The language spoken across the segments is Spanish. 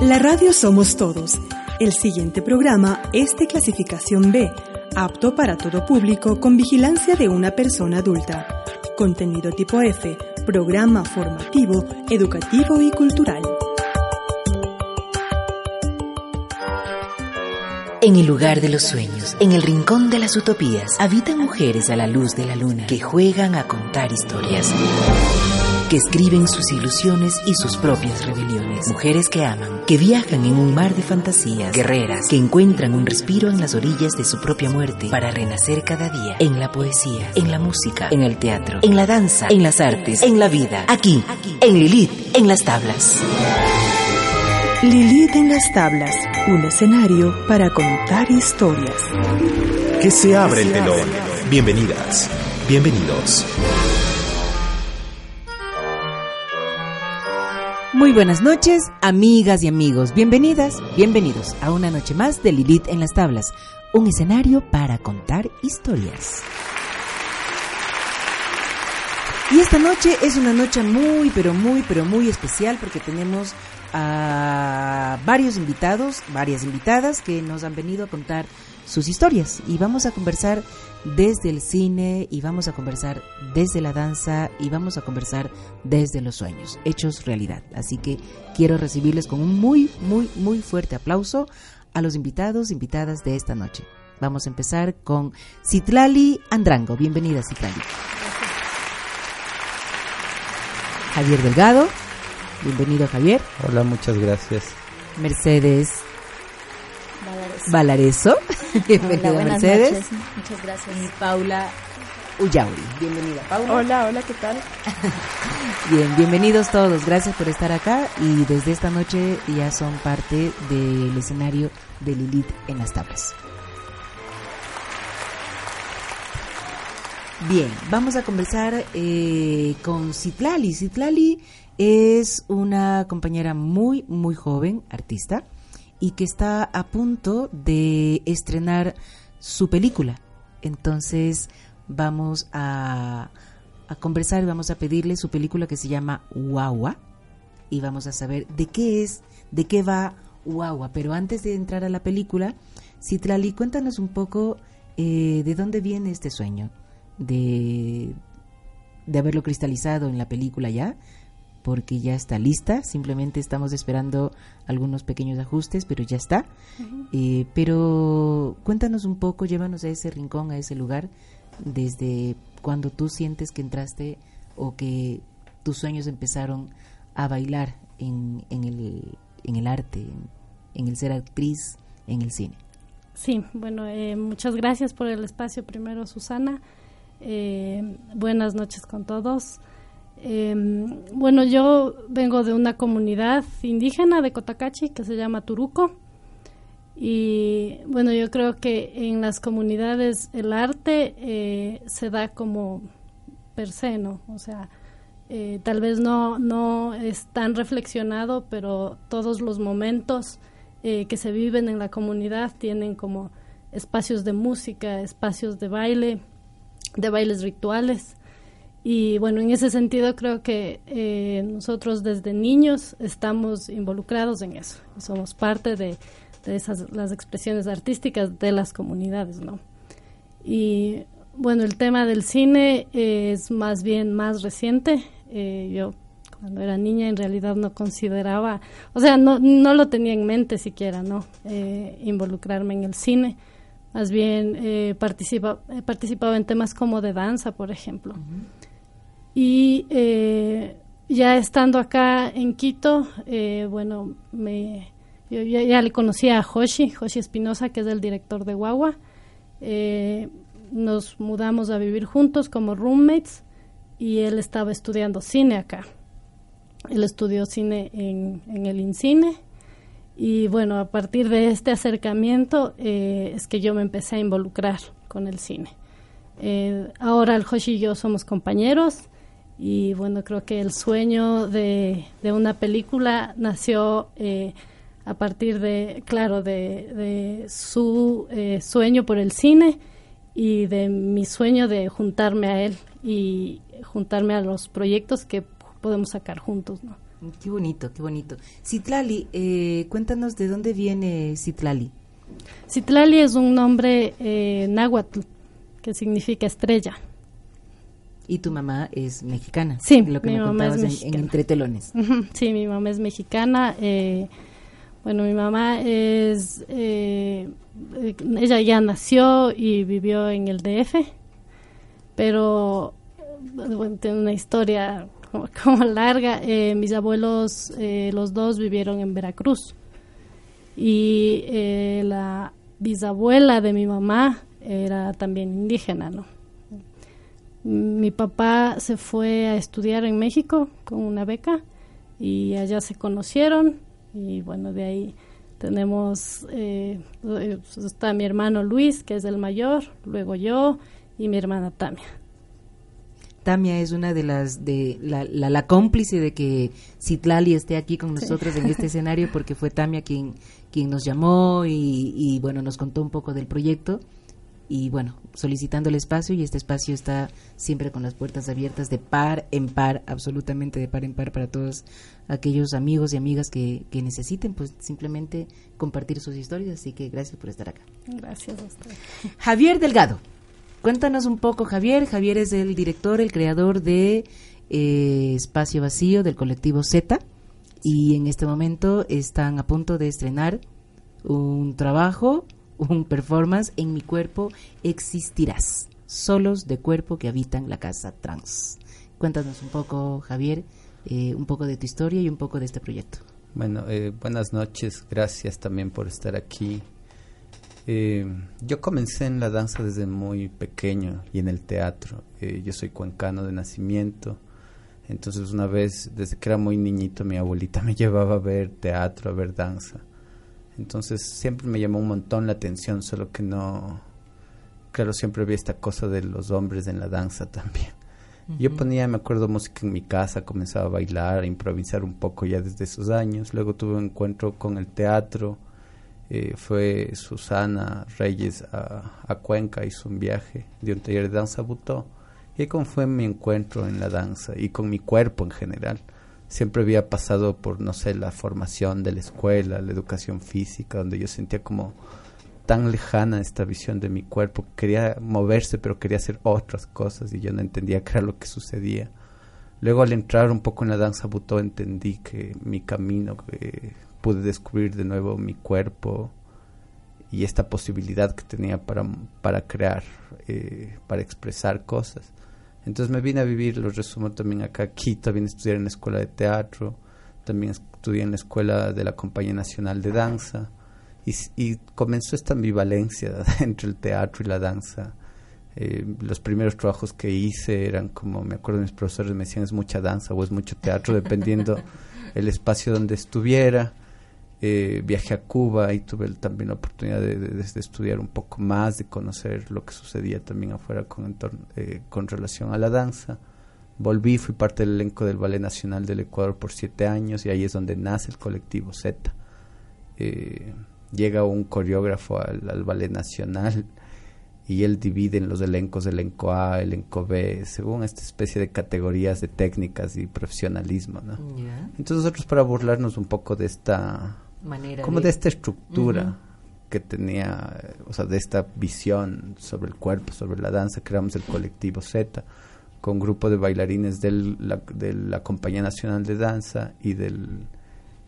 La radio somos todos. El siguiente programa es de clasificación B, apto para todo público con vigilancia de una persona adulta. Contenido tipo F, programa formativo, educativo y cultural. En el lugar de los sueños, en el rincón de las utopías, habitan mujeres a la luz de la luna que juegan a contar historias que escriben sus ilusiones y sus propias rebeliones. Mujeres que aman, que viajan en un mar de fantasías, guerreras, que encuentran un respiro en las orillas de su propia muerte para renacer cada día en la poesía, en la música, en el teatro, en la danza, en las artes, en la vida, aquí, en Lilith, en las tablas. Lilith en las tablas, un escenario para contar historias. Que se abre el telón. Bienvenidas, bienvenidos. Muy buenas noches, amigas y amigos. Bienvenidas, bienvenidos a una noche más de Lilith en las tablas, un escenario para contar historias. Y esta noche es una noche muy, pero muy, pero muy especial porque tenemos a varios invitados, varias invitadas que nos han venido a contar sus historias y vamos a conversar desde el cine y vamos a conversar desde la danza y vamos a conversar desde los sueños, hechos realidad. Así que quiero recibirles con un muy, muy, muy fuerte aplauso a los invitados, invitadas de esta noche. Vamos a empezar con Citlali Andrango. Bienvenida, Citlali. Javier Delgado. Bienvenido, Javier. Hola, muchas gracias. Mercedes Valareso. Bienvenida, Hola, Mercedes. Noches. Muchas gracias. Y Paula Ullauri. Bienvenida, Paula. Hola, hola, ¿qué tal? Bien, bienvenidos todos. Gracias por estar acá. Y desde esta noche ya son parte del escenario de Lilith en las tablas. Bien, vamos a conversar eh, con Citlali. Citlali es una compañera muy, muy joven, artista, y que está a punto de estrenar su película. Entonces vamos a, a conversar vamos a pedirle su película que se llama Guagua y vamos a saber de qué es, de qué va Guagua. Pero antes de entrar a la película, Citlali, cuéntanos un poco eh, de dónde viene este sueño, de, de haberlo cristalizado en la película ya, porque ya está lista, simplemente estamos esperando algunos pequeños ajustes, pero ya está. Eh, pero cuéntanos un poco, llévanos a ese rincón, a ese lugar, desde cuando tú sientes que entraste o que tus sueños empezaron a bailar en, en, el, en el arte, en, en el ser actriz, en el cine. Sí, bueno, eh, muchas gracias por el espacio primero, Susana. Eh, buenas noches con todos. Eh, bueno, yo vengo de una comunidad indígena de Cotacachi que se llama Turuco. Y bueno, yo creo que en las comunidades el arte eh, se da como per se, ¿no? O sea, eh, tal vez no, no es tan reflexionado, pero todos los momentos eh, que se viven en la comunidad tienen como espacios de música, espacios de baile, de bailes rituales. Y bueno, en ese sentido creo que eh, nosotros desde niños estamos involucrados en eso. Somos parte de, de esas las expresiones artísticas de las comunidades, ¿no? Y bueno, el tema del cine es más bien más reciente. Eh, yo cuando era niña en realidad no consideraba, o sea, no, no lo tenía en mente siquiera, ¿no? Eh, involucrarme en el cine. Más bien eh, participa, he participado en temas como de danza, por ejemplo. Y eh, ya estando acá en Quito, eh, bueno, me, yo ya, le conocía a Hoshi, Hoshi Espinosa, que es el director de Guagua. Eh, nos mudamos a vivir juntos como roommates y él estaba estudiando cine acá. Él estudió cine en, en el INCINE y bueno, a partir de este acercamiento eh, es que yo me empecé a involucrar con el cine. Eh, ahora el Joshi y yo somos compañeros y bueno, creo que el sueño de, de una película nació eh, a partir de, claro, de, de su sueño por el cine y de mi sueño de juntarme a él y juntarme a los proyectos que podemos sacar juntos, ¿no? Qué bonito, qué bonito. Citlali, eh, cuéntanos de dónde viene Citlali. Citlali es un nombre eh, náhuatl que significa estrella. Y tu mamá es mexicana. Sí, lo que mi me mamá es en-. Entre Telones. Sí, mi mamá es mexicana. eh, bueno, mi mamá es. eh, ella ya nació y vivió en el DF, pero eh, bueno, tiene una historia como, como larga. Eh, mis abuelos, eh, los dos, vivieron en Veracruz. Y eh, la bisabuela de mi mamá era también indígena, ¿no? Mi papá se fue a estudiar en México con una beca y allá se conocieron y bueno, de ahí tenemos, eh, eh, está mi hermano Luis, que es el mayor, luego yo y mi hermana Tamia. Tamia es una de las de la, la, la cómplice de que Citlali esté aquí con nosotros en este escenario porque fue Tamia quien quien nos llamó y, y, bueno nos contó un poco del proyecto y bueno solicitando el espacio y este espacio está siempre con las puertas abiertas de par en par absolutamente de par en par para todos aquellos amigos y amigas que, que necesiten pues simplemente compartir sus historias así que gracias por estar acá Gracias a usted. Javier Delgado Cuéntanos un poco, Javier. Javier es el director, el creador de eh, Espacio Vacío del colectivo Z y en este momento están a punto de estrenar un trabajo, un performance en mi cuerpo existirás. Solos de cuerpo que habitan la casa trans. Cuéntanos un poco, Javier, eh, un poco de tu historia y un poco de este proyecto. Bueno, eh, buenas noches. Gracias también por estar aquí. Eh, yo comencé en la danza desde muy pequeño y en el teatro. Eh, yo soy cuencano de nacimiento. Entonces una vez, desde que era muy niñito, mi abuelita me llevaba a ver teatro, a ver danza. Entonces siempre me llamó un montón la atención, solo que no... Claro, siempre había esta cosa de los hombres en la danza también. Uh -huh. Yo ponía, me acuerdo, música en mi casa, comenzaba a bailar, a improvisar un poco ya desde esos años. Luego tuve un encuentro con el teatro eh, fue Susana Reyes a, a, Cuenca, hizo un viaje de un taller de danza butó. Y como fue mi encuentro en la danza y con mi cuerpo en general. Siempre había pasado por, no sé, la formación de la escuela, la educación física, donde yo sentía como tan lejana esta visión de mi cuerpo. Quería moverse, pero quería hacer otras cosas y yo no entendía qué era lo que sucedía. Luego al entrar un poco en la danza butó entendí que mi camino, que pude descubrir de nuevo mi cuerpo y esta posibilidad que tenía para, para crear, eh, para expresar cosas. Entonces me vine a vivir, lo resumo también acá, aquí también estudié en la escuela de teatro, también estudié en la escuela de la Compañía Nacional de Danza y, y comenzó esta ambivalencia entre el teatro y la danza. Eh, los primeros trabajos que hice eran como, me acuerdo mis profesores me decían es mucha danza o es mucho teatro, dependiendo el espacio donde estuviera. Eh, viajé a Cuba y tuve también la oportunidad de, de, de, estudiar un poco más, de conocer lo que sucedía también afuera con, entorno, eh, con relación a la danza. Volví, fui parte del elenco del Ballet Nacional del Ecuador por siete años y ahí es donde nace el colectivo Z. Eh, llega un coreógrafo al, al, Ballet Nacional y él divide en los elencos elenco A, elenco B, según esta especie de categorías de técnicas y profesionalismo. ¿no? Yeah. Entonces nosotros para burlarnos un poco de esta manera como de... de, esta estructura uh -huh. que tenía, o sea, de esta visión sobre el cuerpo, sobre la danza, creamos el colectivo Z con un grupo de bailarines del, la, de la Compañía Nacional de Danza y del,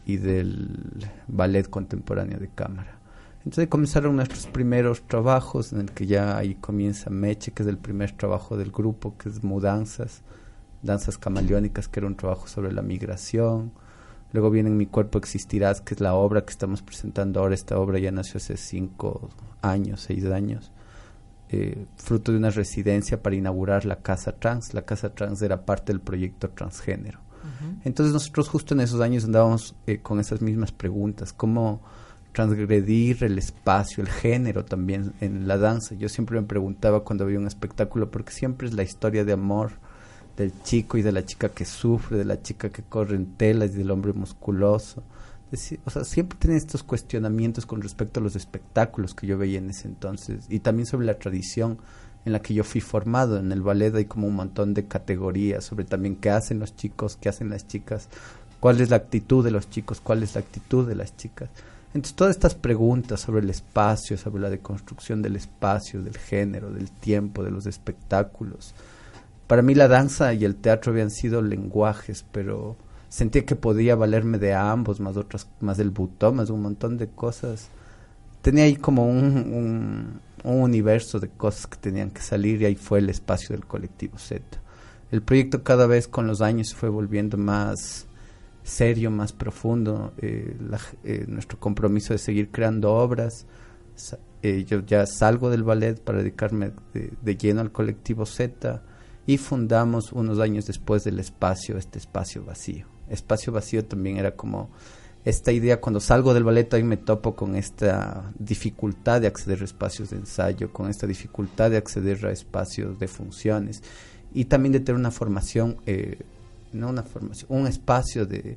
y del Ballet Contemporáneo de Cámara. Entonces comenzaron nuestros primeros trabajos en el que ya ahí comienza Meche, que es el primer trabajo del grupo, que es Mudanzas, Danzas Camaleónicas, que era un trabajo sobre la migración. Luego viene Mi Cuerpo Existirás, que es la obra que estamos presentando ahora. Esta obra ya nació hace cinco años, seis años, eh, fruto de una residencia para inaugurar la Casa Trans. La Casa Trans era parte del proyecto transgénero. Entonces nosotros justo en esos años andábamos eh, con esas mismas preguntas, cómo transgredir el espacio, el género también en la danza. Yo siempre me preguntaba cuando había un espectáculo, porque siempre es la historia de amor del chico y de la chica que sufre, de la chica que corre en telas y del hombre musculoso. o sea, siempre tienen estos cuestionamientos con respecto a los espectáculos que yo veía en ese entonces y también sobre la tradición en la que yo fui formado. En el ballet hay como un montón de categorías sobre también qué hacen los chicos, qué hacen las chicas, cuál es la actitud de los chicos, cuál es la actitud de las chicas. Entonces, todas estas preguntas sobre el espacio, sobre la deconstrucción del espacio, del género, del tiempo, de los espectáculos. Para mí la danza y el teatro habían sido lenguajes, pero sentía que podía valerme de ambos, más otras, más del butón, más un montón de cosas. Tenía ahí como un, un universo de cosas que tenían que salir y ahí fue el espacio del colectivo Z. El proyecto cada vez con los años fue volviendo más serio, más profundo, eh, eh, nuestro compromiso de seguir creando obras. Eh, yo ya salgo del ballet para dedicarme de, lleno al colectivo Z y fundamos unos años después del espacio, este espacio vacío. Espacio vacío también era como esta idea, cuando salgo del ballet ahí me topo con esta dificultad de acceder a espacios de ensayo, con esta dificultad de acceder a espacios de funciones y también de tener una formación no una formación, un espacio de,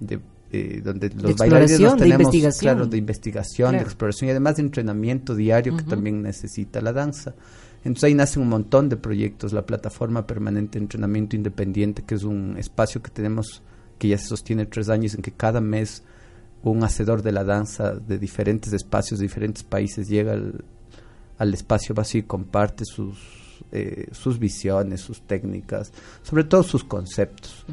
de eh, donde los bailarines tenemos, de claro, de investigación, de exploración y además de entrenamiento diario que también necesita la danza. Entonces ahí nace un montón de proyectos, la plataforma permanente de entrenamiento independiente, que es un espacio que tenemos que ya se sostiene tres años, en que cada mes un hacedor de la danza de diferentes espacios, de diferentes países, llega al, al espacio vacío y comparte sus, eh, sus visiones, sus técnicas, sobre todo sus conceptos.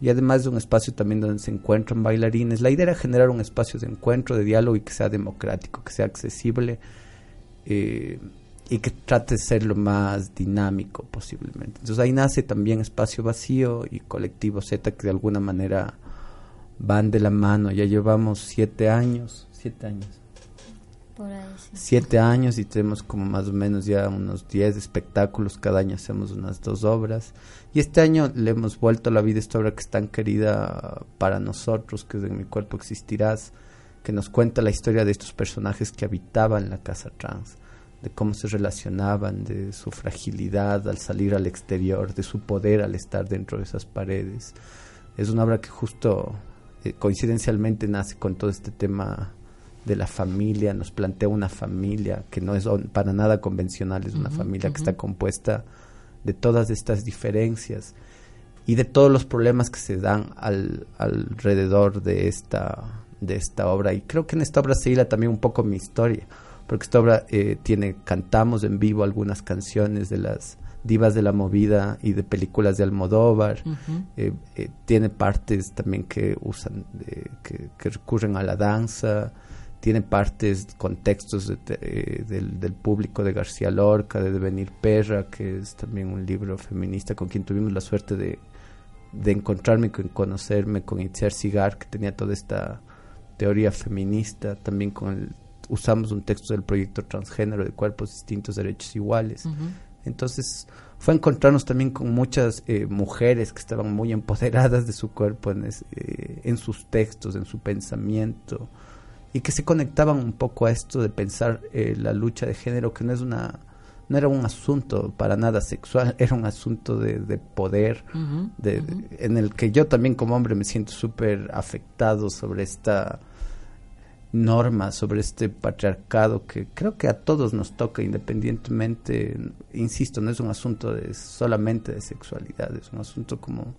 Y además de un espacio también donde se encuentran bailarines. La idea era generar un espacio de encuentro, de diálogo y que sea democrático, que sea accesible eh, y que trate de ser lo más dinámico posiblemente. Entonces ahí nace también Espacio Vacío y Colectivo Z que de alguna manera van de la mano. Ya llevamos siete años, siete años. Siete años y tenemos como más o menos ya unos diez espectáculos, cada año hacemos unas dos obras. Y este año le hemos vuelto a la vida esta obra que es tan querida para nosotros, que es En mi cuerpo existirás, que nos cuenta la historia de estos personajes que habitaban la casa trans, de cómo se relacionaban, de su fragilidad al salir al exterior, de su poder al estar dentro de esas paredes. Es una obra que justo eh, coincidencialmente nace con todo este tema de la familia, nos plantea una familia que no es para nada convencional, es una familia que está compuesta de todas estas diferencias y de todos los problemas que se dan al, alrededor de esta, de esta obra. Y creo que en esta obra se hila también un poco mi historia, porque esta obra eh, tiene, cantamos en vivo algunas canciones de las divas de la movida y de películas de Almodóvar, eh, eh, tiene partes también que usan, que, que recurren a la danza, tiene partes, contextos eh, del, público de García Lorca, de Devenir Perra, que es también un libro feminista con quien tuvimos la suerte de, de encontrarme, con conocerme, con Itziar Cigar, que tenía toda esta teoría feminista, también con usamos un texto del proyecto transgénero de cuerpos distintos, derechos iguales. Entonces fue encontrarnos también con muchas eh, mujeres que estaban muy empoderadas de su cuerpo en, eh, en sus textos, en su pensamiento, y que se conectaban un poco a esto de pensar eh, la lucha de género que no es una no era un asunto para nada sexual era un asunto de, poder de, en el que yo también como hombre me siento súper afectado sobre esta norma sobre este patriarcado que creo que a todos nos toca independientemente insisto no es un asunto de solamente de sexualidad es un asunto como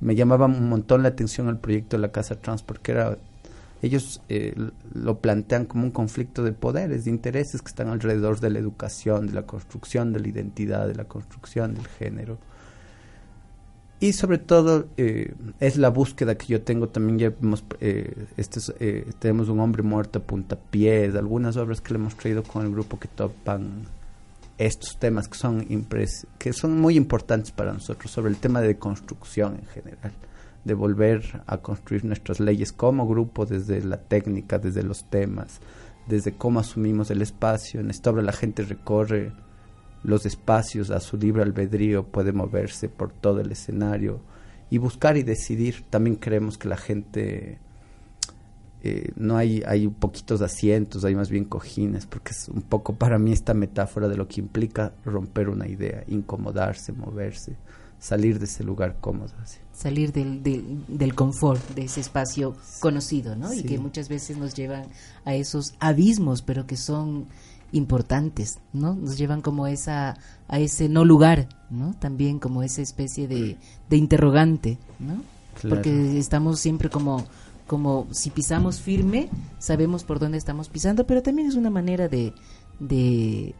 me llamaba un montón la atención el proyecto de la casa trans porque era ellos eh, lo plantean como un conflicto de poderes, de intereses que están alrededor de la educación, de la construcción de la identidad, de la construcción del género. Y sobre todo eh, es la búsqueda que yo tengo también, ya eh, este tenemos un hombre muerto a puntapiés, algunas obras que le hemos traído con el grupo que topan estos temas que son, que son muy importantes para nosotros, sobre el tema de construcción en general de volver a construir nuestras leyes como grupo desde la técnica, desde los temas, desde cómo asumimos el espacio. En esta obra la gente recorre los espacios a su libre albedrío, puede moverse por todo el escenario y buscar y decidir. También creemos que la gente eh, no hay, hay poquitos asientos, hay más bien cojines, porque es un poco para mí esta metáfora de lo que implica romper una idea, incomodarse, moverse, salir de ese lugar cómodo. Salir del, del, confort, de ese espacio conocido, ¿no? Y que muchas veces nos llevan a esos abismos, pero que son importantes, ¿no? Nos llevan como esa, a ese no lugar, ¿no? También como esa especie de, de interrogante, ¿no? Porque estamos siempre como como si pisamos firme, sabemos por dónde estamos pisando, pero también es una manera de, de,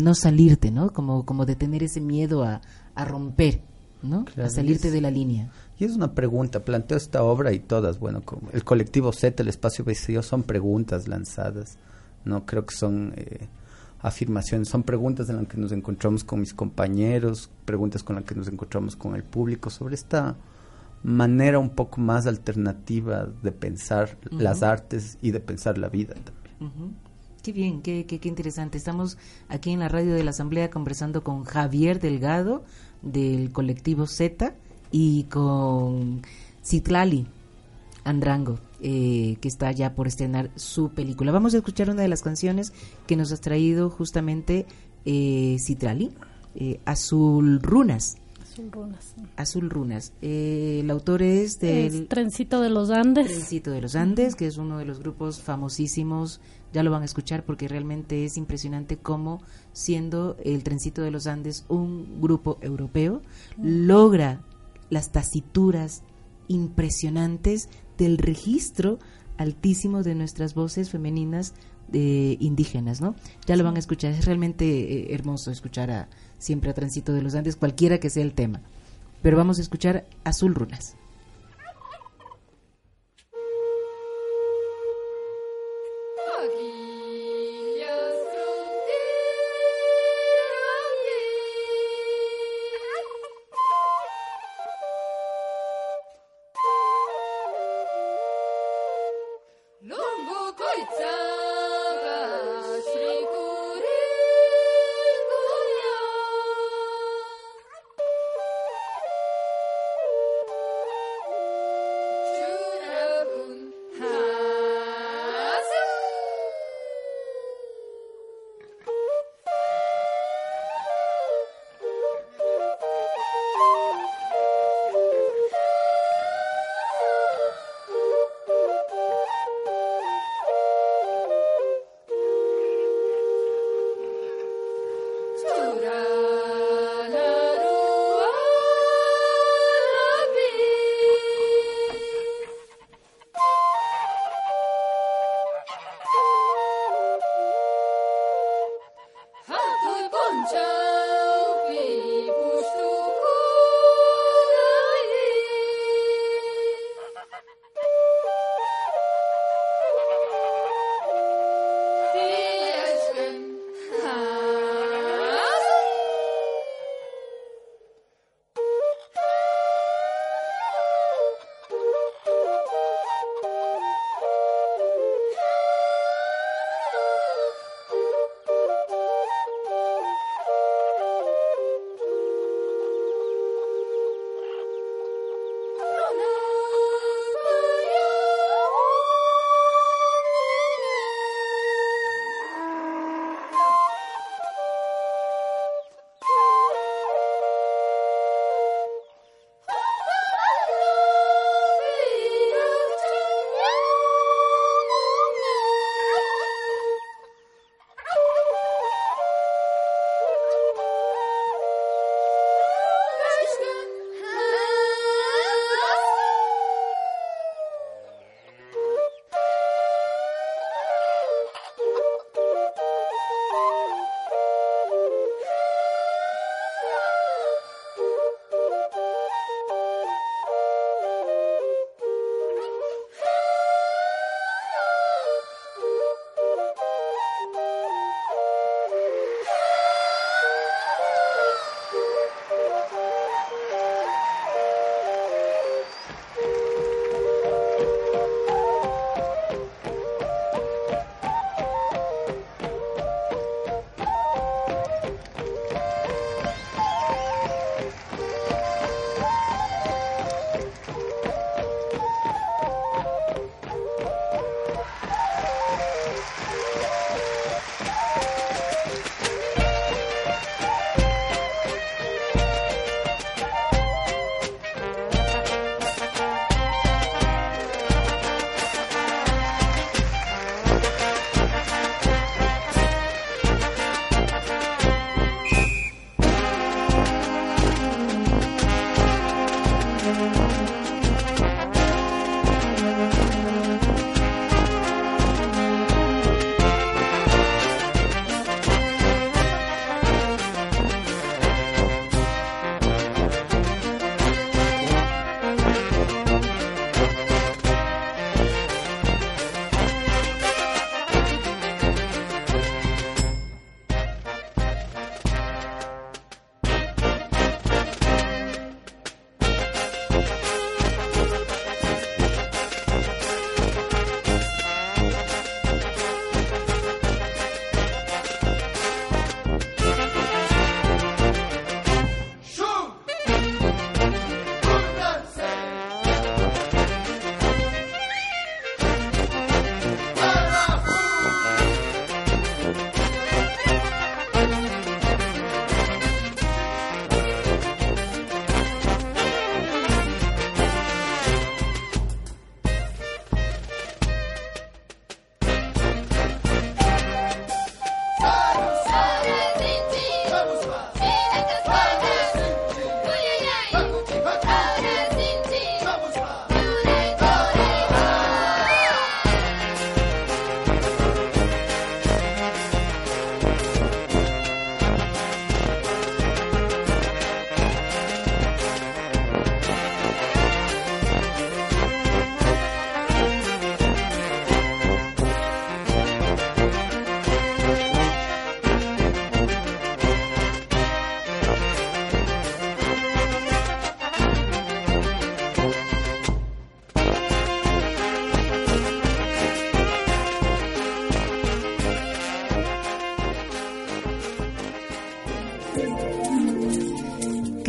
no salirte, ¿no? Como, como de tener ese miedo a, romper, ¿no? a salirte de la línea. Y es una pregunta, planteo esta obra y todas, bueno, como el colectivo Z, el espacio vacío, son preguntas lanzadas, no creo que son eh, afirmaciones, son preguntas en las que nos encontramos con mis compañeros, preguntas con las que nos encontramos con el público sobre esta manera un poco más alternativa de pensar las artes y de pensar la vida también. Qué bien, qué, qué, interesante. Estamos aquí en la radio de la Asamblea conversando con Javier Delgado del colectivo Z y con Citlali Andrango, eh, que está ya por estrenar su película. Vamos a escuchar una de las canciones que nos ha traído justamente eh, Citlali, eh, Azul Runas. Azul Runas. Azul Runas. Eh, el autor es del... Trencito de los Andes. Trencito de los Andes, que es uno de los grupos famosísimos. Ya lo van a escuchar porque realmente es impresionante cómo, siendo el Trencito de los Andes un grupo europeo, logra las tacituras impresionantes del registro altísimo de nuestras voces femeninas de indígenas, ¿no? Ya lo van a escuchar, es realmente eh, hermoso escuchar a, siempre a Tránsito de los Andes, cualquiera que sea el tema. Pero vamos a escuchar Azul Runas.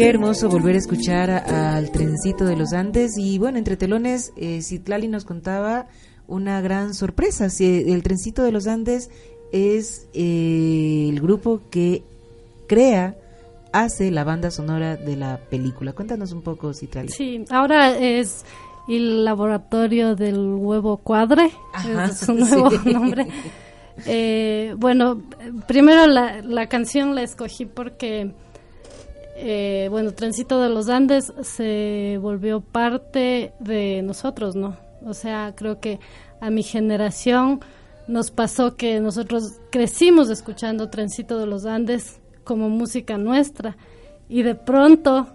Qué hermoso volver a escuchar al trencito de los Andes y bueno, entre telones, eh, Citlali nos contaba una gran sorpresa. Si el trencito de los Andes es eh, el grupo que crea, hace la banda sonora de la película. Cuéntanos un poco, Citlali. Sí, ahora es el laboratorio del huevo cuadre, es su nuevo nombre. Eh, bueno, primero la, la canción la escogí porque eh, bueno, Trencito de los Andes se volvió parte de nosotros, ¿no? O sea, creo que a mi generación nos pasó que nosotros crecimos escuchando Trencito de los Andes como música nuestra y de pronto,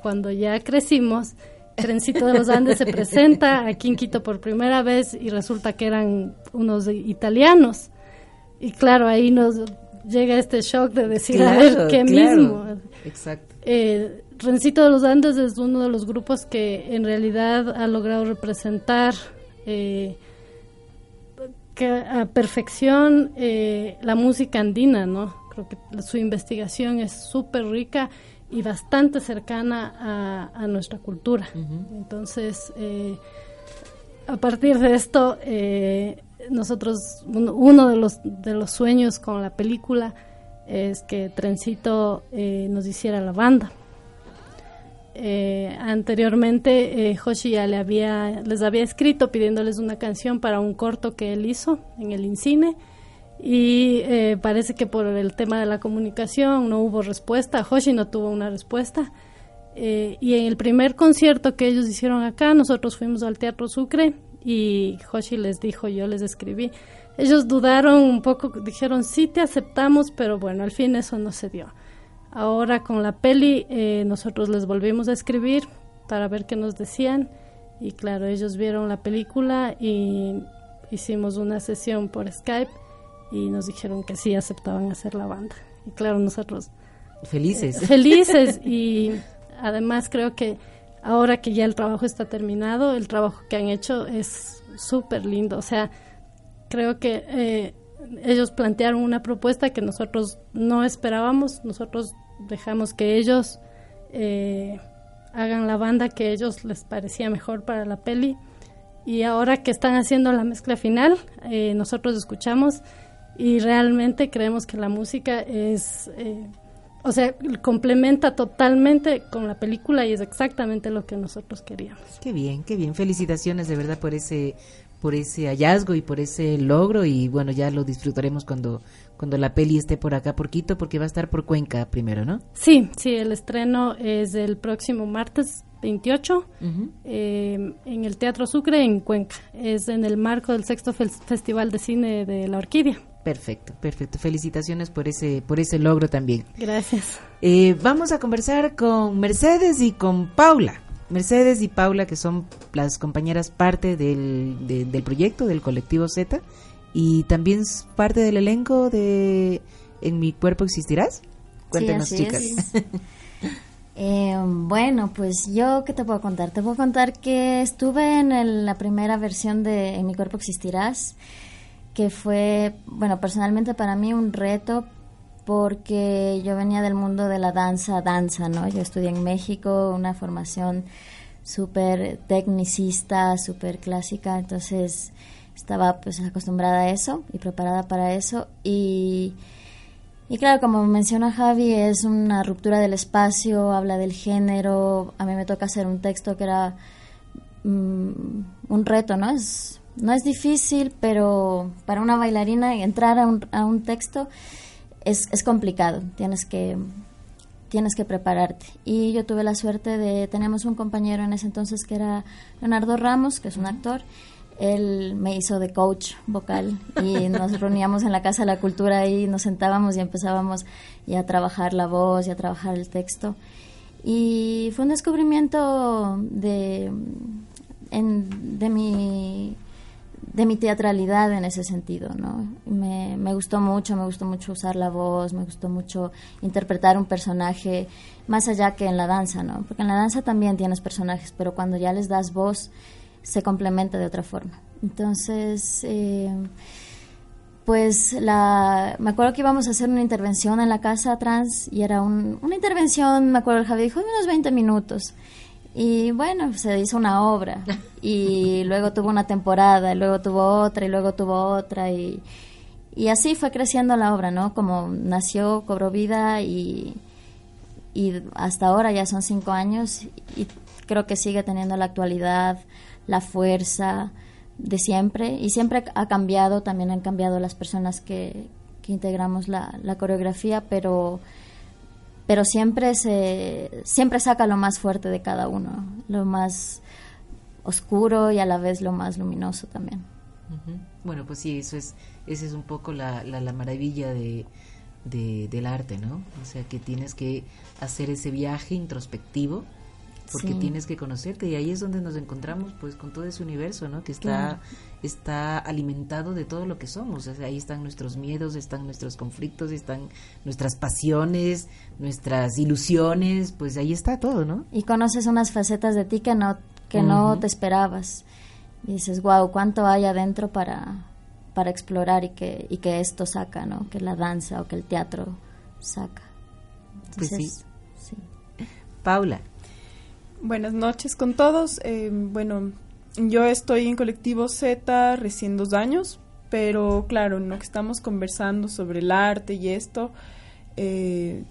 cuando ya crecimos, Trencito de los Andes se presenta aquí en Quito por primera vez y resulta que eran unos italianos. Y claro, ahí nos llega este shock de decir, a ver, ¿qué mismo? Exacto. Eh, Rencito de los Andes es uno de los grupos que en realidad ha logrado representar eh, que a perfección eh, la música andina, ¿no? Creo que su investigación es súper rica y bastante cercana a, nuestra cultura. Entonces, eh, a partir de esto, nosotros, uno de los, de los sueños con la película es que Trencito eh, nos hiciera la banda. Eh, anteriormente eh, Hoshi ya le había, les había escrito pidiéndoles una canción para un corto que él hizo en el Incine y parece que por el tema de la comunicación no hubo respuesta, Hoshi no tuvo una respuesta y en el primer concierto que ellos hicieron acá nosotros fuimos al Teatro Sucre y Hoshi les dijo, yo les escribí. Ellos dudaron un poco, dijeron, sí te aceptamos, pero bueno, al fin eso no se dio. Ahora con la peli eh, nosotros les volvimos a escribir para ver qué nos decían y claro, ellos vieron la película y hicimos una sesión por Skype y nos dijeron que sí aceptaban hacer la banda. Y claro, nosotros... Felices. Eh, felices y además creo que ahora que ya el trabajo está terminado, el trabajo que han hecho es súper lindo. O sea, creo que eh, ellos plantearon una propuesta que nosotros no esperábamos. Nosotros dejamos que ellos eh, hagan la banda que ellos les parecía mejor para la peli. Y ahora que están haciendo la mezcla final, eh, nosotros escuchamos y realmente creemos que la música es o sea, complementa totalmente con la película y es exactamente lo que nosotros queríamos. Qué bien, qué bien. Felicitaciones de verdad por ese por ese hallazgo y por ese logro y bueno, ya lo disfrutaremos cuando cuando la peli esté por acá por Quito porque va a estar por Cuenca primero, ¿no? Sí, sí, el estreno es el próximo martes 28 eh, en el Teatro Sucre en Cuenca. Es en el marco del sexto Festival de Cine de la Orquídea. Perfecto, perfecto. Felicitaciones por ese, por ese logro también. Gracias. Eh, vamos a conversar con Mercedes y con Paula. Mercedes y Paula, que son las compañeras parte del, del proyecto, del colectivo Z, y también parte del elenco de En mi cuerpo existirás. Cuéntanos, chicas. Eh, bueno, pues yo, ¿qué te puedo contar? Te puedo contar que estuve en la primera versión de En mi cuerpo existirás que fue, bueno, personalmente para mí un reto porque yo venía del mundo de la danza, danza, ¿no? Yo estudié en México, una formación súper tecnicista, súper clásica, entonces estaba pues acostumbrada a eso y preparada para eso y, y claro, como menciona Javi, es una ruptura del espacio, habla del género, a mí me toca hacer un texto que era mm, un reto, ¿no? Es no es difícil, pero para una bailarina entrar a un, a un texto es, es, complicado. Tienes que, tienes que prepararte. Y yo tuve la suerte de, tenemos un compañero en ese entonces que era Leonardo Ramos, que es un actor. Él me hizo de coach vocal y nos reuníamos en la Casa de la Cultura y nos sentábamos y empezábamos ya a trabajar la voz y a trabajar el texto. Y fue un descubrimiento de, en, de mi de mi teatralidad en ese sentido, ¿no? Me, me, gustó mucho, me gustó mucho usar la voz, me gustó mucho interpretar un personaje más allá que en la danza, ¿no? Porque en la danza también tienes personajes, pero cuando ya les das voz se complementa de otra forma. Entonces, eh, pues la, me acuerdo que íbamos a hacer una intervención en la casa trans y era un, una intervención, me acuerdo, el Javi dijo, unos 20 minutos. Y bueno, se hizo una obra y luego tuvo una temporada, y luego tuvo otra y luego tuvo otra y, y así fue creciendo la obra, ¿no? Como nació, cobró vida y, y hasta ahora ya son cinco años y creo que sigue teniendo la actualidad, la fuerza de siempre y siempre ha cambiado, también han cambiado las personas que, que integramos la, la coreografía, pero pero siempre se siempre saca lo más fuerte de cada uno, lo más oscuro y a la vez lo más luminoso también. Bueno, pues sí, eso es, esa es un poco la, la, maravilla de, del arte, ¿no? O sea, que tienes que hacer ese viaje introspectivo porque tienes que conocerte y ahí es donde nos encontramos pues con todo ese universo, ¿no? Que está está alimentado de todo lo que somos. ahí están nuestros miedos, están nuestros conflictos, están nuestras pasiones, nuestras ilusiones, pues ahí está todo, ¿no? Y conoces unas facetas de ti que no que no te esperabas. Y dices, wow, cuánto hay adentro para para explorar y que y que esto saca, ¿no? Que la danza o que el teatro saca. pues sí. sí. Paula. Buenas noches con todos. Eh, bueno, yo estoy en colectivo Z recién dos años, pero claro, en que estamos conversando sobre el arte y esto, eh,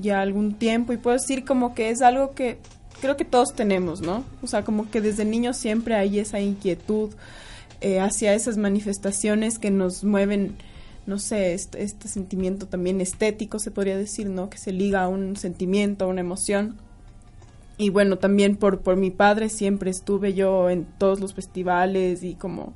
ya algún tiempo, y puedo decir como que es algo que creo que todos tenemos, ¿no? O sea, como que desde niños siempre hay esa inquietud eh, hacia esas manifestaciones que nos mueven, no sé, este, este sentimiento también estético, se podría decir, ¿no? Que se liga a un sentimiento, a una emoción y bueno, también por, por mi padre siempre estuve yo en todos los festivales y como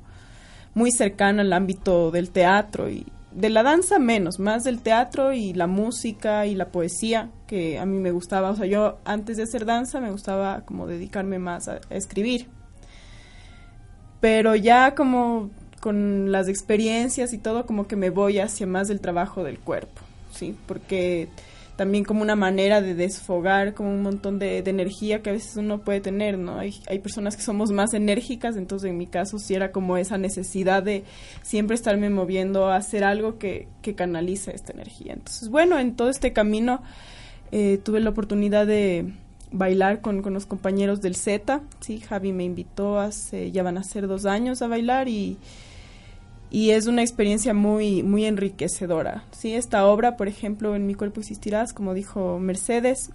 muy cercano al ámbito del teatro y de la danza menos, más del teatro y la música y la poesía que a mí me gustaba. O sea, yo antes de hacer danza me gustaba como dedicarme más a escribir. Pero ya como con las experiencias y todo como que me voy hacia más del trabajo del cuerpo, ¿sí? Porque también como una manera de desfogar como un montón de, energía que a veces uno puede tener, ¿no? Hay, hay personas que somos más enérgicas, entonces en mi caso sí era como esa necesidad de siempre estarme moviendo a hacer algo que, que canalice esta energía. Entonces, bueno, en todo este camino eh, tuve la oportunidad de bailar con, con los compañeros del Z, sí, Javi me invitó hace, ya van a ser dos años a bailar y y es una experiencia muy muy enriquecedora. Sí, esta obra, por ejemplo, en mi cuerpo existirás, como dijo Mercedes,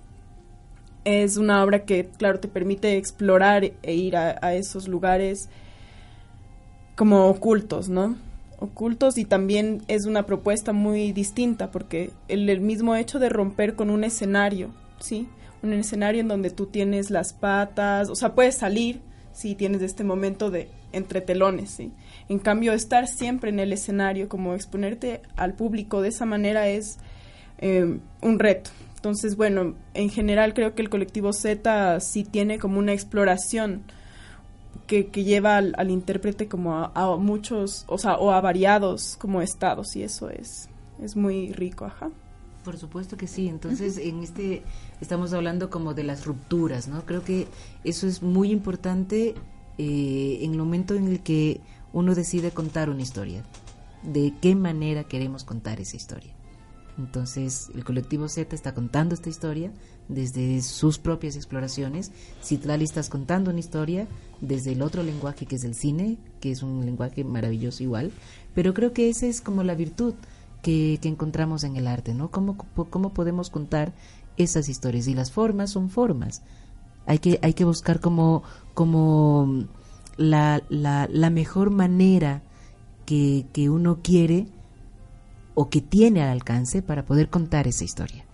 es una obra que, claro, te permite explorar e ir a, esos lugares como ocultos, ¿no? Ocultos y también es una propuesta muy distinta porque el, el mismo hecho de romper con un escenario, ¿sí? Un escenario en donde tú tienes las patas, o sea, puedes salir, si tienes este momento de entre telones, ¿sí? En cambio, estar siempre en el escenario, como exponerte al público de esa manera es eh, un reto. Entonces, bueno, en general creo que el colectivo Z sí tiene como una exploración que, lleva al, intérprete como a, muchos, o sea, o a variados como estados y eso es, es muy rico, ajá. Por supuesto que sí. Entonces, en este estamos hablando como de las rupturas, ¿no? Creo que eso es muy importante eh, en el momento en el que uno decide contar una historia, de qué manera queremos contar esa historia. Entonces, el colectivo Z está contando esta historia desde sus propias exploraciones. Citlali estás contando una historia desde el otro lenguaje que es el cine, que es un lenguaje maravilloso igual. Pero creo que esa es como la virtud que, encontramos en el arte, ¿no? ¿Cómo, ¿Cómo podemos contar esas historias? Y las formas son formas. Hay que, hay que buscar como, como la, la, la mejor manera que, que uno quiere o que tiene al alcance para poder contar esa historia.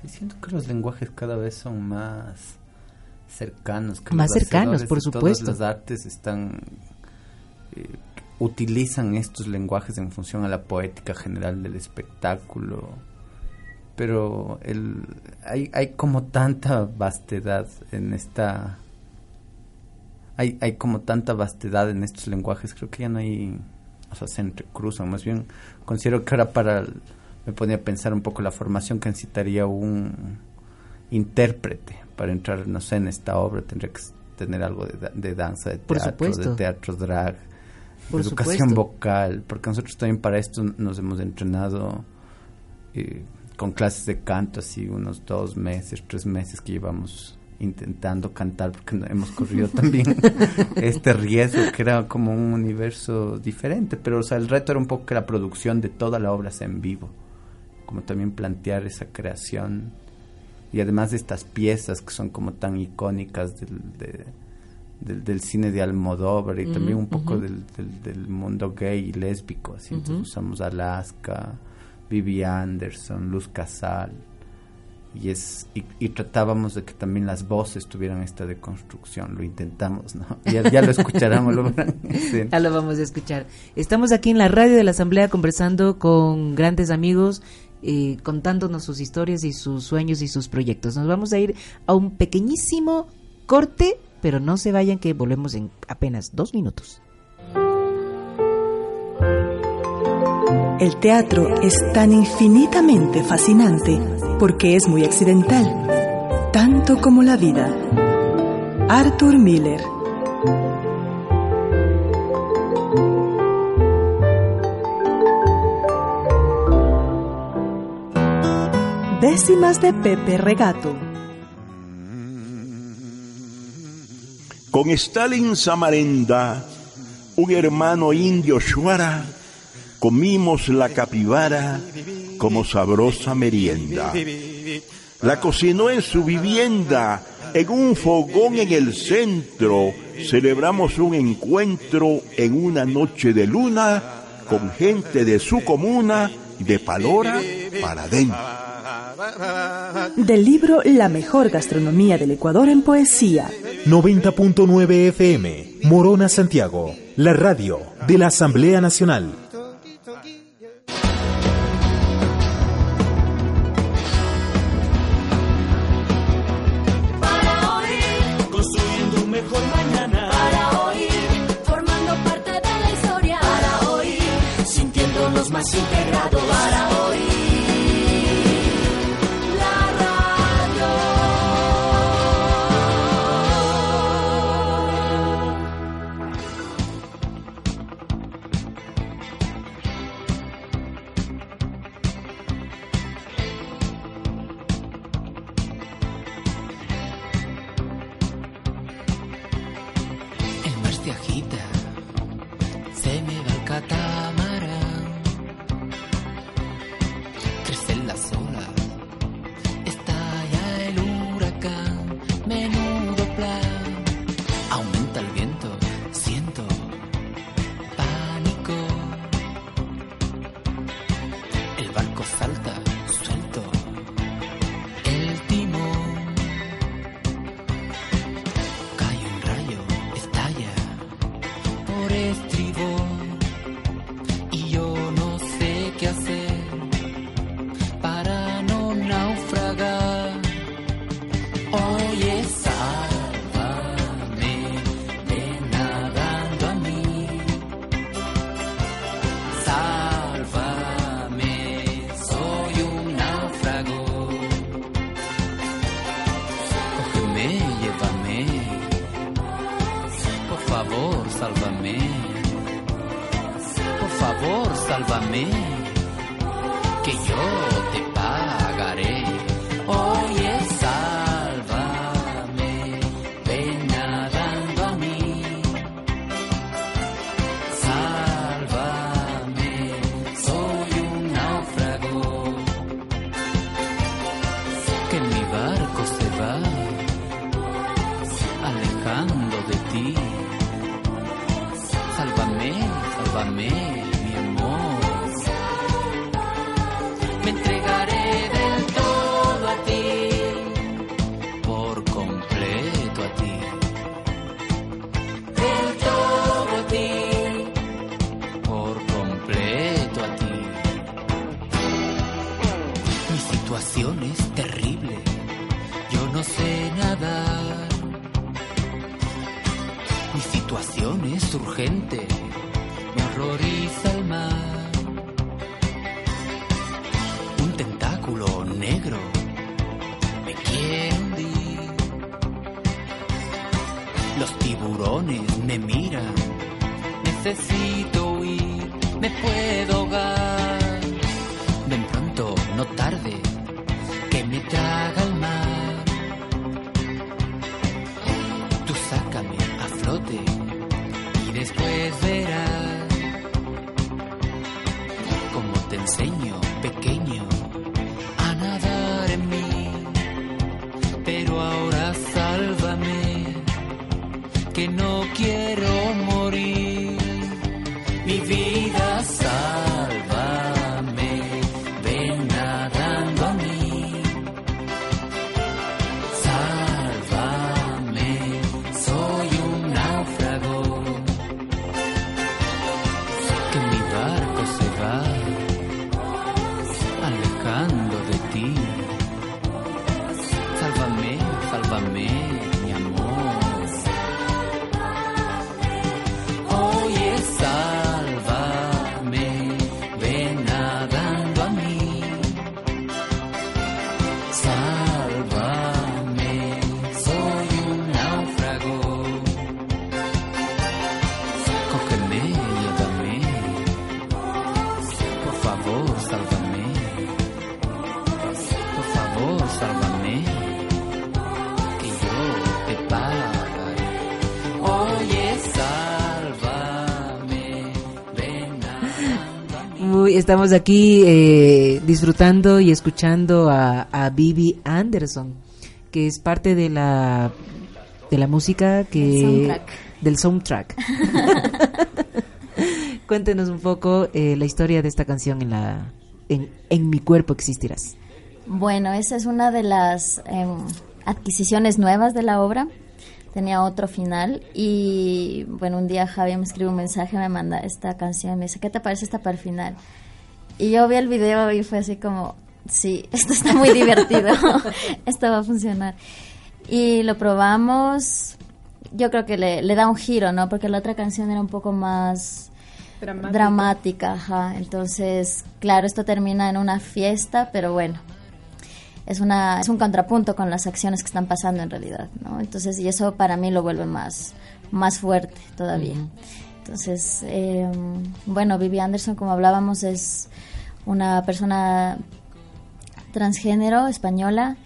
Sí, siento que los lenguajes cada vez son más cercanos. Que más cercanos, por supuesto. Todas las artes están eh, utilizan estos lenguajes en función a la poética general del espectáculo. Pero el, hay, hay como tanta vastedad en esta hay, hay como tanta vastedad en estos lenguajes, creo que ya no hay, o sea, se entrecruzan, más bien considero que ahora para, me ponía a pensar un poco la formación que necesitaría un intérprete para entrar, no sé, en esta obra, tendría que tener algo de, danza, de teatro, de teatro drag, Por educación supuesto. vocal, porque nosotros también para esto nos hemos entrenado eh, con clases de canto, así unos dos meses, tres meses que llevamos intentando cantar, porque hemos corrido también este riesgo, que era como un universo diferente, pero o sea, el reto era un poco que la producción de toda la obra sea en vivo, como también plantear esa creación y además de estas piezas que son como tan icónicas del, de- del, del cine de Almodóvar y también un poco del, del, del mundo gay y lésbico, así entonces usamos Alaska, Vivi Anderson, Luz Casal y es y, y tratábamos de que también las voces tuvieran esta deconstrucción, lo intentamos, ¿no? Ya, ya lo escucharán o lo. Sí. Ya lo vamos a escuchar. Estamos aquí en la radio de la Asamblea conversando con grandes amigos, eh, contándonos sus historias y sus sueños y sus proyectos. Nos vamos a ir a un pequeñísimo corte, pero no se vayan que volvemos en apenas dos minutos. El teatro es tan infinitamente fascinante porque es muy accidental, tanto como la vida. Arthur Miller Décimas de Pepe Regato. Con Stalin Samarenda, un hermano indio Shuara, comimos la capibara como sabrosa merienda. La cocinó en su vivienda, en un fogón en el centro. Celebramos un encuentro en una noche de luna con gente de su comuna, de Palora para adentro. Del libro La mejor gastronomía del Ecuador en poesía. 90.9 FM, Morona Santiago, la radio de la Asamblea Nacional. necesito huir, me puedo estamos aquí eh, disfrutando y escuchando a, a Bibi Anderson, que es parte de la de la música que Del soundtrack. del soundtrack. Cuéntenos un poco eh, la historia de esta canción en la en, en mi cuerpo existirás. Bueno, esa es una de las em, adquisiciones nuevas de la obra. Tenía otro final y bueno, un día Javi me escribe un mensaje, me manda esta canción, me dice, ¿qué te parece esta para el final? Y yo vi el video y fue así como, sí, esto está muy divertido, esto va a funcionar. Y lo probamos, yo creo que le, le da un giro, ¿no? Porque la otra canción era un poco más Dramática. dramática, ajá. Entonces, claro, esto termina en una fiesta, pero bueno, es una es un contrapunto con las acciones que están pasando en realidad, ¿no? Entonces, y eso para mí lo vuelve más más fuerte todavía. Entonces, eh, bueno, Vivi Anderson, como hablábamos, es una persona transgénero española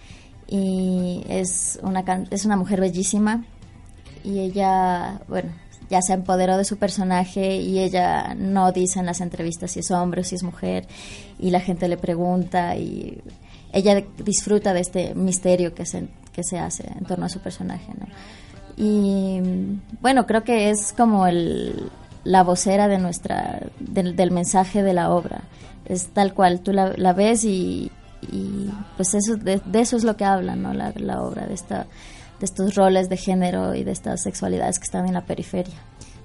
y es una es una mujer bellísima y ella, bueno, ya se empoderó de su personaje y ella no dice en las entrevistas si es hombre o si es mujer y la gente le pregunta y ella disfruta de este misterio que se, que se hace en torno a su personaje. Y bueno, creo que es como el, la vocera de nuestra, del mensaje de la obra. Es tal cual, tú la, la ves y, y, pues eso, de, de eso es lo que habla, ¿no? La, la obra, de, esta, de estos roles de género y de estas sexualidades que están en la periferia.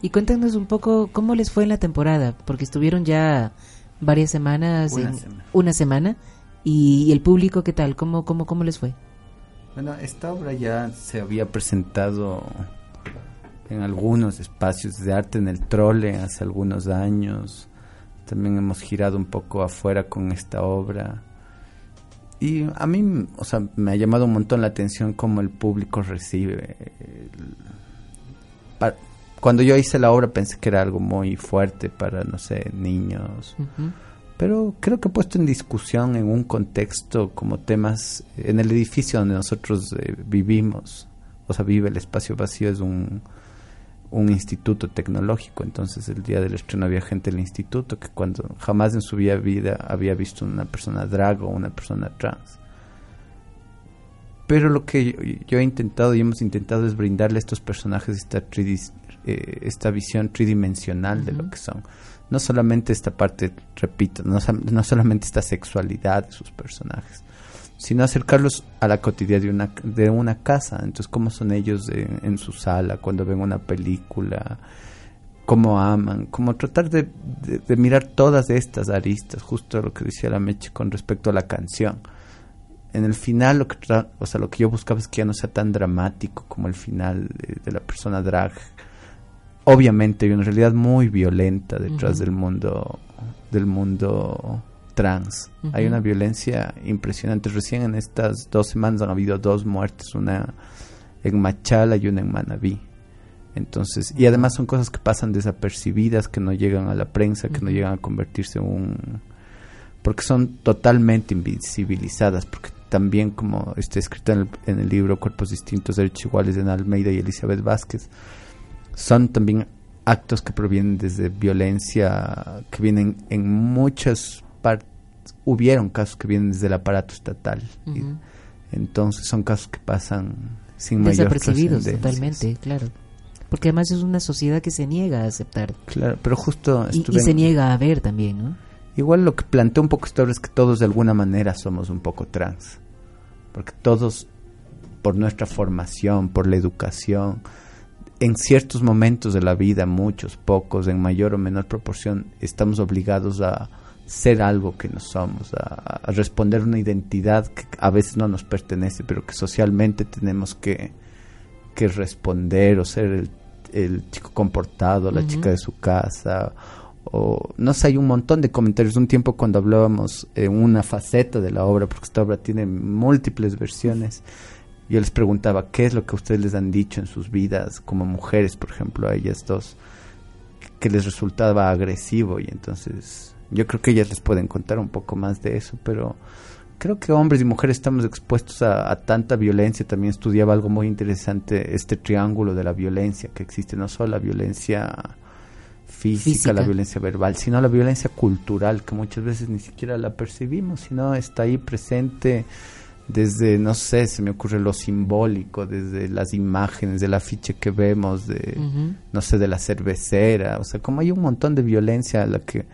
Y cuéntanos un poco cómo les fue en la temporada, porque estuvieron ya varias semanas, Una en- semana. una semana, y, y el público, ¿qué tal? ¿Cómo, cómo, cómo les fue? Bueno, esta obra ya se había presentado en algunos espacios de arte en el trole hace algunos años. También hemos girado un poco afuera con esta obra. Y a mí, o sea, me ha llamado un montón la atención cómo el público recibe. Cuando yo hice la obra pensé que era algo muy fuerte para, no sé, niños. Pero creo que he puesto en discusión en un contexto como temas en el edificio donde nosotros eh, vivimos, o sea, vive el espacio vacío, es un, un instituto tecnológico, entonces el día del estreno había gente del instituto que cuando jamás en su vida, vida había visto una persona drag o una persona trans. Pero lo que yo, yo he intentado y hemos intentado es brindarle a estos personajes esta, eh, esta visión tridimensional de lo que son. No solamente esta parte, repito, no, no solamente esta sexualidad de sus personajes, sino acercarlos a la cotidiana de una, de una casa. Entonces, cómo son ellos en, en su sala, cuando ven una película, cómo aman, cómo tratar de, de- de mirar todas estas aristas, justo lo que decía la Meche con respecto a la canción. En el final, lo que, tra- o sea, lo que yo buscaba es que ya no sea tan dramático como el final de, de la persona drag. Obviamente hay una realidad muy violenta detrás del mundo del mundo trans. Hay una violencia impresionante. Recién en estas dos semanas han habido dos muertes, una en Machala y una en Manabí. Entonces, y además son cosas que pasan desapercibidas, que no llegan a la prensa, que no llegan a convertirse en un... porque son totalmente invisibilizadas, porque también como está escrito en el, en el libro Cuerpos Distintos, Derechos Iguales de Almeida y Elizabeth Vázquez, son también actos que provienen desde violencia, que vienen en muchas hubieron casos que vienen desde el aparato estatal. Y entonces son casos que pasan sin mayor Desapercibidos trascendencia. totalmente, claro. Porque además es una sociedad que se niega a aceptar. Claro, pero justo Y, se niega a ver también, ¿no? Igual lo que plantea un poco esta obra es que todos de alguna manera somos un poco trans. Porque todos, por nuestra formación, por la educación, en ciertos momentos de la vida, muchos, pocos, en mayor o menor proporción, estamos obligados a ser algo que no somos, a, a responder una identidad que a veces no nos pertenece, pero que socialmente tenemos que, que responder o ser el, el chico comportado, la chica de su casa, o no sé, hay un montón de comentarios. Un tiempo cuando hablábamos en una faceta de la obra, porque esta obra tiene múltiples versiones, yo les preguntaba qué es lo que ustedes les han dicho en sus vidas, como mujeres, por ejemplo, a ellas dos, que les resultaba agresivo y entonces yo creo que ellas les pueden contar un poco más de eso, pero creo que hombres y mujeres estamos expuestos a, a tanta violencia. También estudiaba algo muy interesante, este triángulo de la violencia que existe, no solo la violencia física, Física. la violencia verbal, sino la violencia cultural, que muchas veces ni siquiera la percibimos, sino está ahí presente desde, no sé, se me ocurre lo simbólico, desde las imágenes, del afiche que vemos, de, no sé, de la cervecera, o sea, como hay un montón de violencia a la que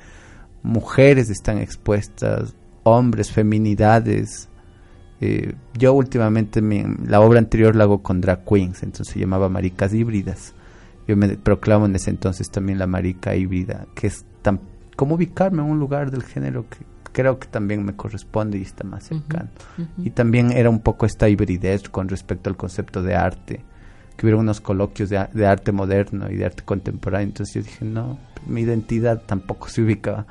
mujeres están expuestas, hombres, feminidades. Eh, yo últimamente, mi- la obra anterior la hago con drag queens, entonces se llamaba Maricas Híbridas. Yo me proclamo en ese entonces también la marica híbrida, que es tan, como ubicarme en un lugar del género que creo que también me corresponde y está más cercano. Y también era un poco esta hibridez con respecto al concepto de arte, que hubiera unos coloquios de, de arte moderno y de arte contemporáneo. Entonces yo dije, no, mi identidad tampoco se ubica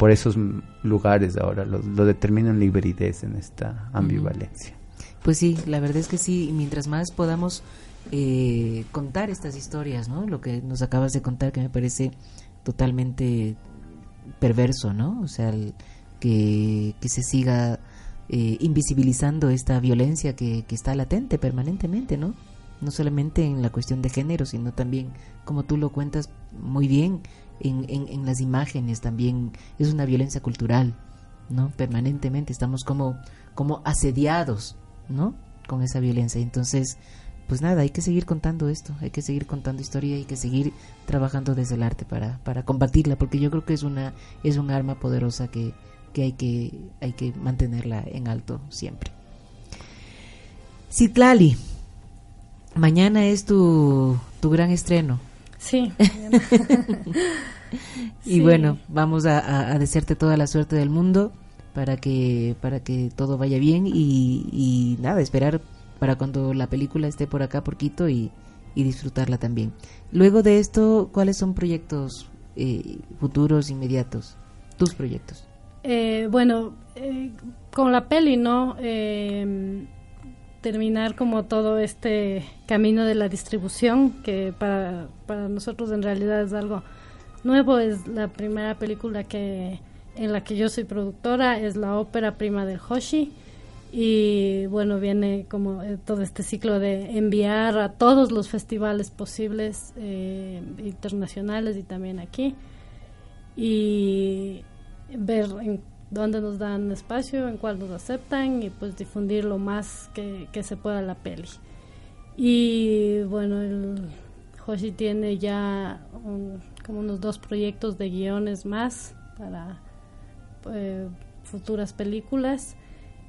por esos lugares ahora, lo, lo determina en la en esta ambivalencia. Pues sí, la verdad es que sí, mientras más podamos eh, contar estas historias, ¿no? Lo que nos acabas de contar que me parece totalmente perverso, ¿no? O sea, que se siga eh, invisibilizando esta violencia que, que está latente permanentemente, ¿no? No solamente en la cuestión de género, sino también, como tú lo cuentas muy bien, en, en, en las imágenes también es una violencia cultural, ¿no? Permanentemente estamos como, como asediados, ¿no? Con esa violencia. Entonces, pues nada, hay que seguir contando esto, hay que seguir contando historia, hay que seguir trabajando desde el arte para, para combatirla, porque yo creo que es una, es un arma poderosa que, que hay que, hay que mantenerla en alto siempre. Citlali, mañana es tu, tu gran estreno. Sí. Y Sí. bueno, vamos a, a- a desearte toda la suerte del mundo para que para que todo vaya bien y, y nada, esperar para cuando la película esté por acá por Quito y, y disfrutarla también. Luego de esto, ¿cuáles son proyectos eh, futuros, inmediatos? Tus proyectos. Eh, bueno, eh, con la peli, ¿no? Terminar como todo este camino de la distribución, que para, para nosotros en realidad es algo nuevo, es la primera película que en la que yo soy productora, es la ópera prima del Hoshi. Y bueno, viene como eh, todo este ciclo de enviar a todos los festivales posibles eh, internacionales y también aquí. Y ver en dónde nos dan espacio, en cuál nos aceptan y pues difundir lo más que, que se pueda la peli. Y bueno, el Hoshi tiene ya como unos dos proyectos de guiones más para eh, futuras películas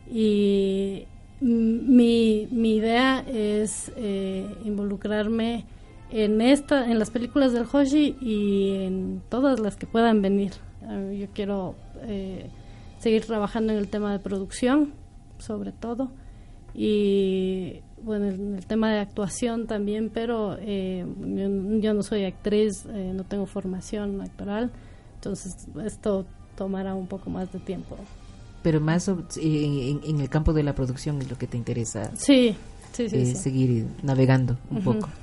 y mi, mi idea es eh, involucrarme en esta en las películas del Hoshi y en todas las que puedan venir Eh, yo quiero eh, seguir trabajando en el tema de producción sobre todo y bueno en el tema de actuación también pero eh, yo, yo no soy actriz eh, no tengo formación actoral entonces esto tomará un poco más de tiempo Pero más en, en- en el campo de la producción es lo que te interesa sí sí sí, eh, sí. seguir navegando un poco.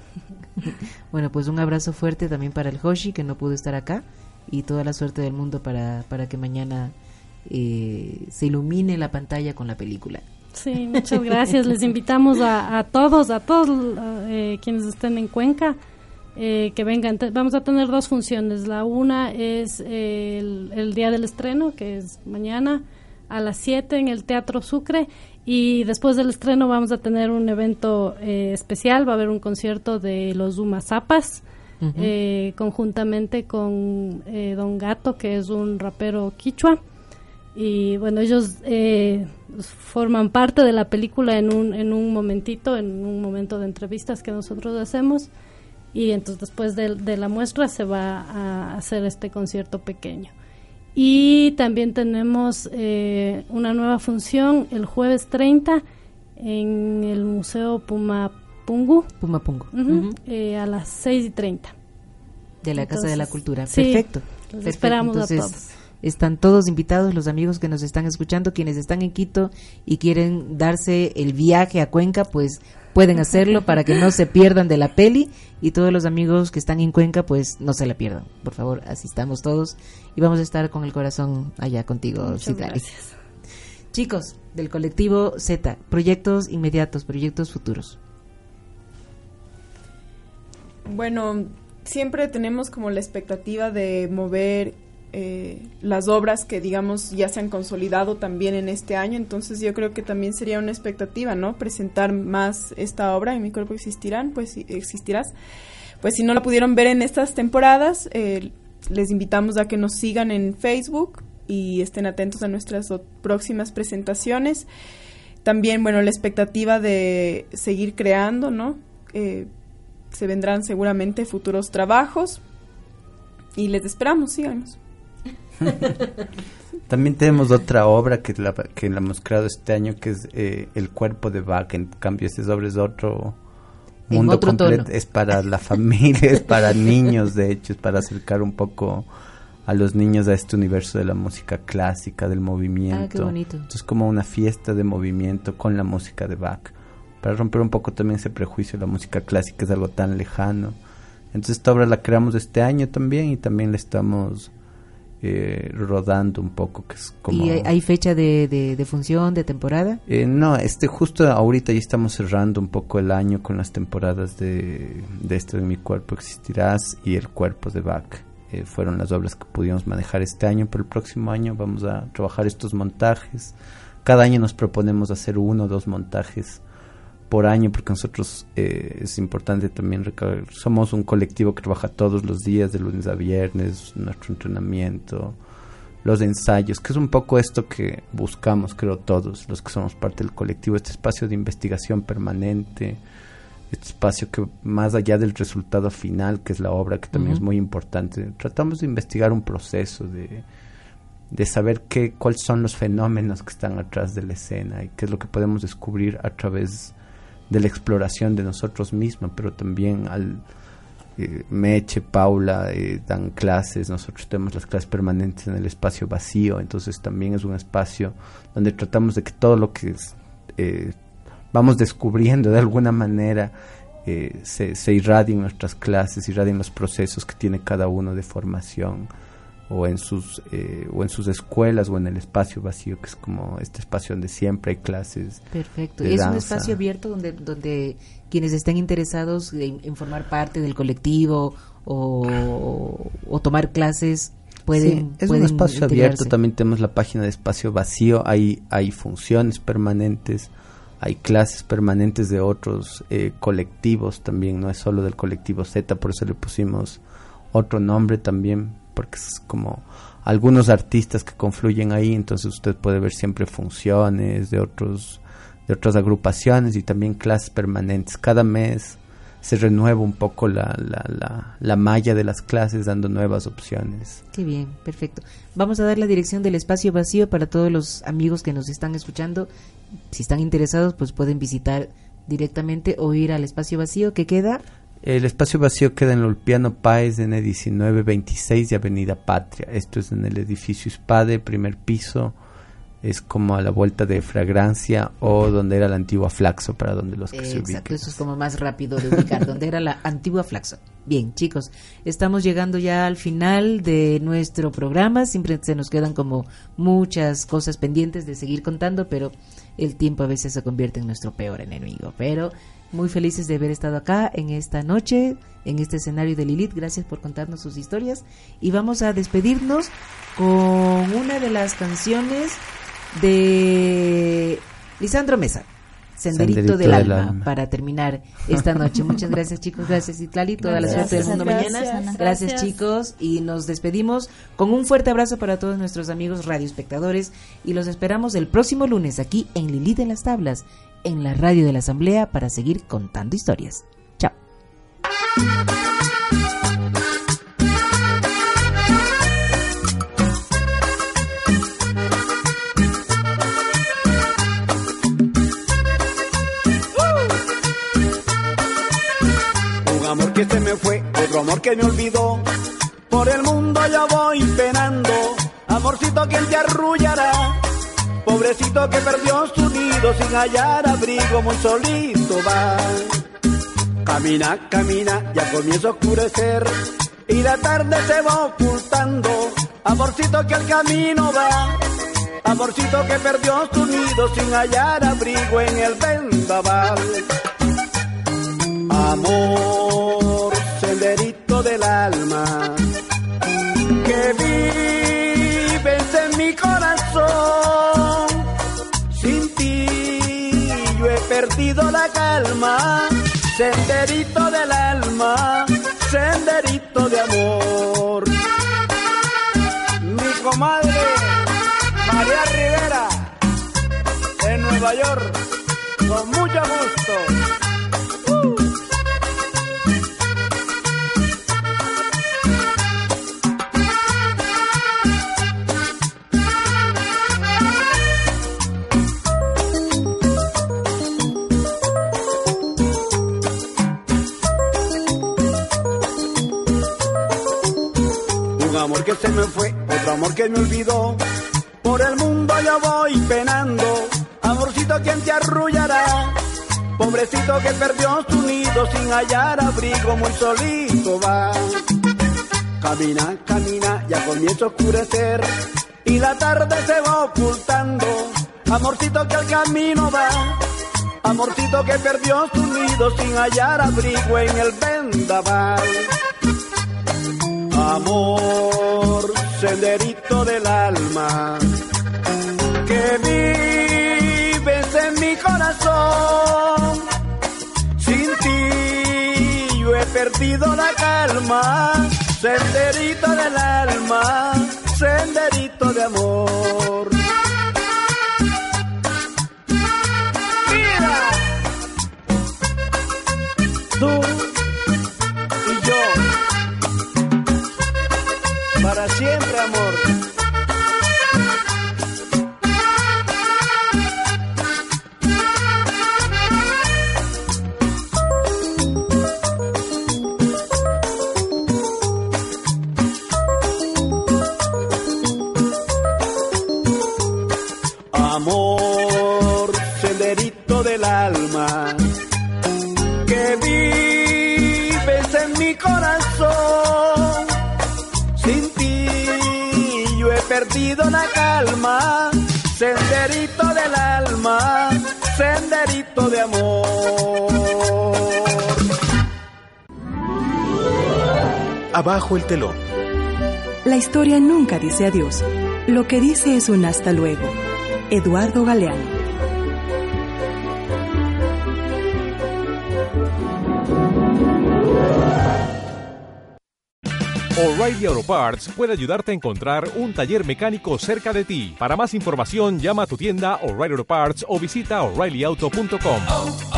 Bueno, pues un abrazo fuerte también para el Hoshi, que no pudo estar acá, y toda la suerte del mundo para, para que mañana eh, se ilumine la pantalla con la película. Sí, muchas gracias. Les invitamos a, a todos, a todos eh, quienes estén en Cuenca, eh, que vengan. Te- vamos a tener dos funciones. La una es eh, el, el día del estreno, que es mañana a las 7 en el Teatro Sucre. Y después del estreno vamos a tener un evento eh, especial. Va a haber un concierto de los Zuma Zapas. Ujú. eh, conjuntamente con eh, Don Gato, que es un rapero quichua. Y bueno, ellos eh, forman parte de la película en un, en un momentito, en un momento de entrevistas que nosotros hacemos. Y entonces después de, de la muestra se va a hacer este concierto pequeño. Y también tenemos eh, una nueva función el jueves 30 en el Museo Pumapungu. Pumapungu. Ujú. eh, a las 6 y 30. De la Casa de la Cultura. sí, Perfecto. Perfecto. esperamos a Entonces, todos. Están todos invitados, los amigos que nos están escuchando, quienes están en Quito y quieren darse el viaje a Cuenca, pues pueden hacerlo para que no se pierdan de la peli y todos los amigos que están en Cuenca, pues no se la pierdan. Por favor, asistamos todos y vamos a estar con el corazón allá contigo, gracias. Chicos del colectivo Z, proyectos inmediatos, proyectos futuros. Bueno, siempre tenemos como la expectativa de mover eh, las obras que digamos ya se han consolidado también en este año, entonces yo creo que también sería una expectativa, ¿no? Presentar más esta obra en mi cuerpo existirán, pues existirás. Pues si no la pudieron ver en estas temporadas, eh, les invitamos a que nos sigan en Facebook y estén atentos a nuestras próximas presentaciones. También, bueno, la expectativa de seguir creando, ¿no? Eh, se vendrán seguramente futuros trabajos y les esperamos, síganos. También tenemos otra obra que la, que la hemos creado este año, que es eh, El cuerpo de Bach. En cambio, esta obra es de otro mundo otro completo. tono. Es para la familia, es para niños, de hecho, es para acercar un poco a los niños a este universo de la música clásica, del movimiento. Ah, qué bonito. Entonces, como una fiesta de movimiento con la música de Bach. Para romper un poco también ese prejuicio, la música clásica es algo tan lejano. Entonces, esta obra la creamos este año también y también la estamos eh, rodando un poco, que es como... ¿Y hay, fecha de, de, de función, de temporada? Eh, no, este justo ahorita ya estamos cerrando un poco el año con las temporadas de, de este de Mi Cuerpo Existirás y El Cuerpo de Bach. Eh, fueron las obras que pudimos manejar este año, pero el próximo año vamos a trabajar estos montajes. Cada año nos proponemos hacer uno o dos montajes por año, porque nosotros eh, es importante también recalcar, somos un colectivo que trabaja todos los días, de lunes a viernes, nuestro entrenamiento, los ensayos, que es un poco esto que buscamos, creo, todos los que somos parte del colectivo, este espacio de investigación permanente, este espacio que más allá del resultado final, que es la obra, que también es muy importante, tratamos de investigar un proceso de, de saber qué, cuáles son los fenómenos que están atrás de la escena y qué es lo que podemos descubrir a través de la exploración de nosotros mismos, pero también al eh, Meche, Paula eh, dan clases, nosotros tenemos las clases permanentes en el espacio vacío, entonces también es un espacio donde tratamos de que todo lo que eh, vamos descubriendo de alguna manera eh, se, se irradie en nuestras clases, irradien los procesos que tiene cada uno de formación o en sus eh, o en sus escuelas o en el espacio vacío que es como este espacio donde siempre hay clases Perfecto. de es un espacio abierto donde, donde quienes estén interesados en, en formar parte del colectivo o, o tomar clases pueden. Sí, es pueden un espacio abierto, también tenemos la página de espacio vacío, hay, hay funciones permanentes, hay clases permanentes de otros eh, colectivos también, no es solo del colectivo Z, por eso le pusimos otro nombre también, porque es como algunos artistas que confluyen ahí, entonces usted puede ver siempre funciones de otros de otras agrupaciones y también clases permanentes. Cada mes se renueva un poco la, la, la, la malla de las clases dando nuevas opciones. Qué bien, perfecto. Vamos a dar la dirección del espacio vacío para todos los amigos que nos están escuchando. Si están interesados, pues pueden visitar directamente o ir al espacio vacío que queda. El espacio vacío queda en Ulpiano Páez el 1926 de Avenida Patria. Esto es en el edificio Spade, primer piso, es como a la vuelta de Fragrancia o donde era la antigua Flaxo para donde los que se Exacto, ubiquen. eso es como más rápido de ubicar, donde era la antigua Flaxo. Bien, chicos, estamos llegando ya al final de nuestro programa. Siempre se nos quedan como muchas cosas pendientes de seguir contando, pero el tiempo a veces se convierte en nuestro peor enemigo. Pero muy felices de haber estado acá en esta noche, en este escenario de Lilith. Gracias por contarnos sus historias. Y vamos a despedirnos con una de las canciones de Lisandro Mesa. Senderito, Senderito del, del alma, alma. para terminar esta noche. Muchas gracias chicos, gracias Itlali, toda la Gracias, suerte del mundo gracias, mañana. Ana. Gracias, Gracias. chicos y nos despedimos con un fuerte abrazo para todos nuestros amigos radioespectadores y los esperamos el próximo lunes aquí en Lilith en las tablas, en la radio de la Asamblea para seguir contando historias. Chao. Un amor que se me fue, otro amor que me olvidó. Por el mundo yo voy penando. Amorcito, ¿quién te arrullará? Pobrecito que perdió su nido sin hallar abrigo, muy solito va. Camina, camina, ya comienza a oscurecer. Y la tarde se va ocultando. Amorcito que al camino va. Amorcito que perdió su nido sin hallar abrigo en el vendaval. Amor, senderito del alma, que vives calma, senderito del alma, senderito de amor. Mi comadre María Rivera, en Nueva York, con mucho gusto. Que se me fue, otro amor que me olvidó. Por el mundo yo voy penando. Amorcito, ¿quién te arrullará? Pobrecito que perdió su nido sin hallar abrigo, muy solito va. Camina, camina, ya comienza a oscurecer. Y la tarde se va ocultando. Amorcito que al camino va. Amorcito que perdió su nido sin hallar abrigo en el vendaval. Amor, senderito del alma, que vives en mi corazón. Sin ti yo he perdido la calma, senderito del alma, senderito de amor. Abajo el telón. La historia nunca dice adiós. Lo que dice es un hasta luego. Eduardo Galeano. O'Reilly Auto Parts puede ayudarte a encontrar un taller mecánico cerca de ti. Para más información, llama a tu tienda O'Reilly Auto Parts o visita oreillyauto.com. oh, oh, O'Reilly.